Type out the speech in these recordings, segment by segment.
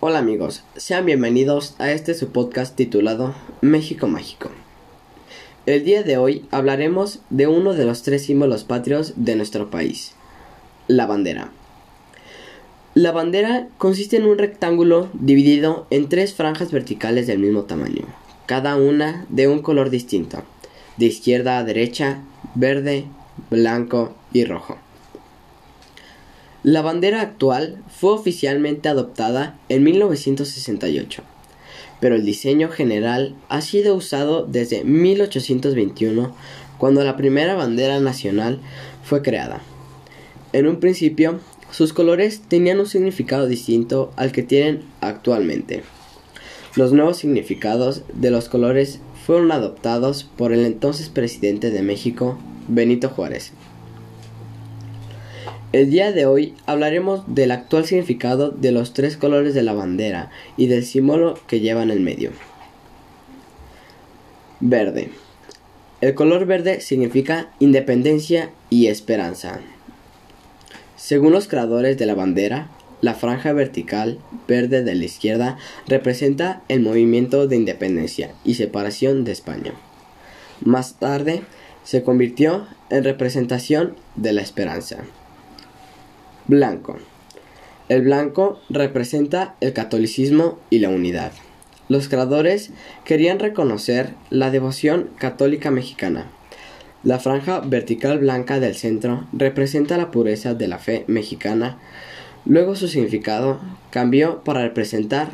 Hola amigos, sean bienvenidos a este su podcast titulado México Mágico. El día de hoy hablaremos de uno de los tres símbolos patrios de nuestro país, la bandera. La bandera consiste en un rectángulo dividido en tres franjas verticales del mismo tamaño, cada una de un color distinto, de izquierda a derecha, verde, blanco y rojo. La bandera actual fue oficialmente adoptada en 1968, pero el diseño general ha sido usado desde 1821, cuando la primera bandera nacional fue creada. En un principio, sus colores tenían un significado distinto al que tienen actualmente. Los nuevos significados de los colores fueron adoptados por el entonces presidente de México, Benito Juárez. El día de hoy hablaremos del actual significado de los tres colores de la bandera y del símbolo que lleva en el medio. Verde. El color verde significa independencia y esperanza. Según los creadores de la bandera, la franja vertical verde de la izquierda representa el movimiento de independencia y separación de España. Más tarde se convirtió en representación de la esperanza. Blanco. El blanco representa el catolicismo y la unidad. Los creadores querían reconocer la devoción católica mexicana. La franja vertical blanca del centro representa la pureza de la fe mexicana. Luego su significado cambió para representar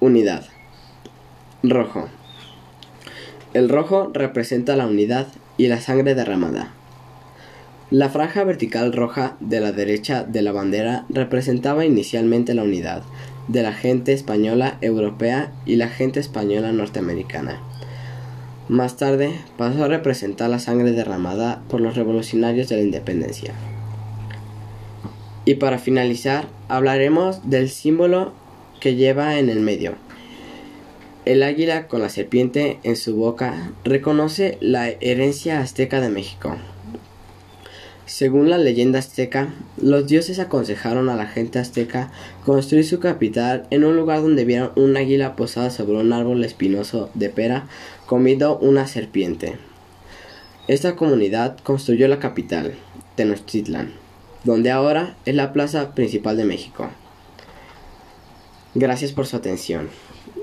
unidad. Rojo. El rojo representa la unidad y la sangre derramada. La franja vertical roja de la derecha de la bandera representaba inicialmente la unidad de la gente española europea y la gente española norteamericana. Más tarde pasó a representar la sangre derramada por los revolucionarios de la independencia. Y para finalizar, hablaremos del símbolo que lleva en el medio. El águila con la serpiente en su boca reconoce la herencia azteca de México. Según la leyenda azteca, los dioses aconsejaron a la gente azteca construir su capital en un lugar donde vieran un águila posada sobre un árbol espinoso de pera comiendo una serpiente. Esta comunidad construyó la capital, Tenochtitlan, donde ahora es la plaza principal de México. Gracias por su atención.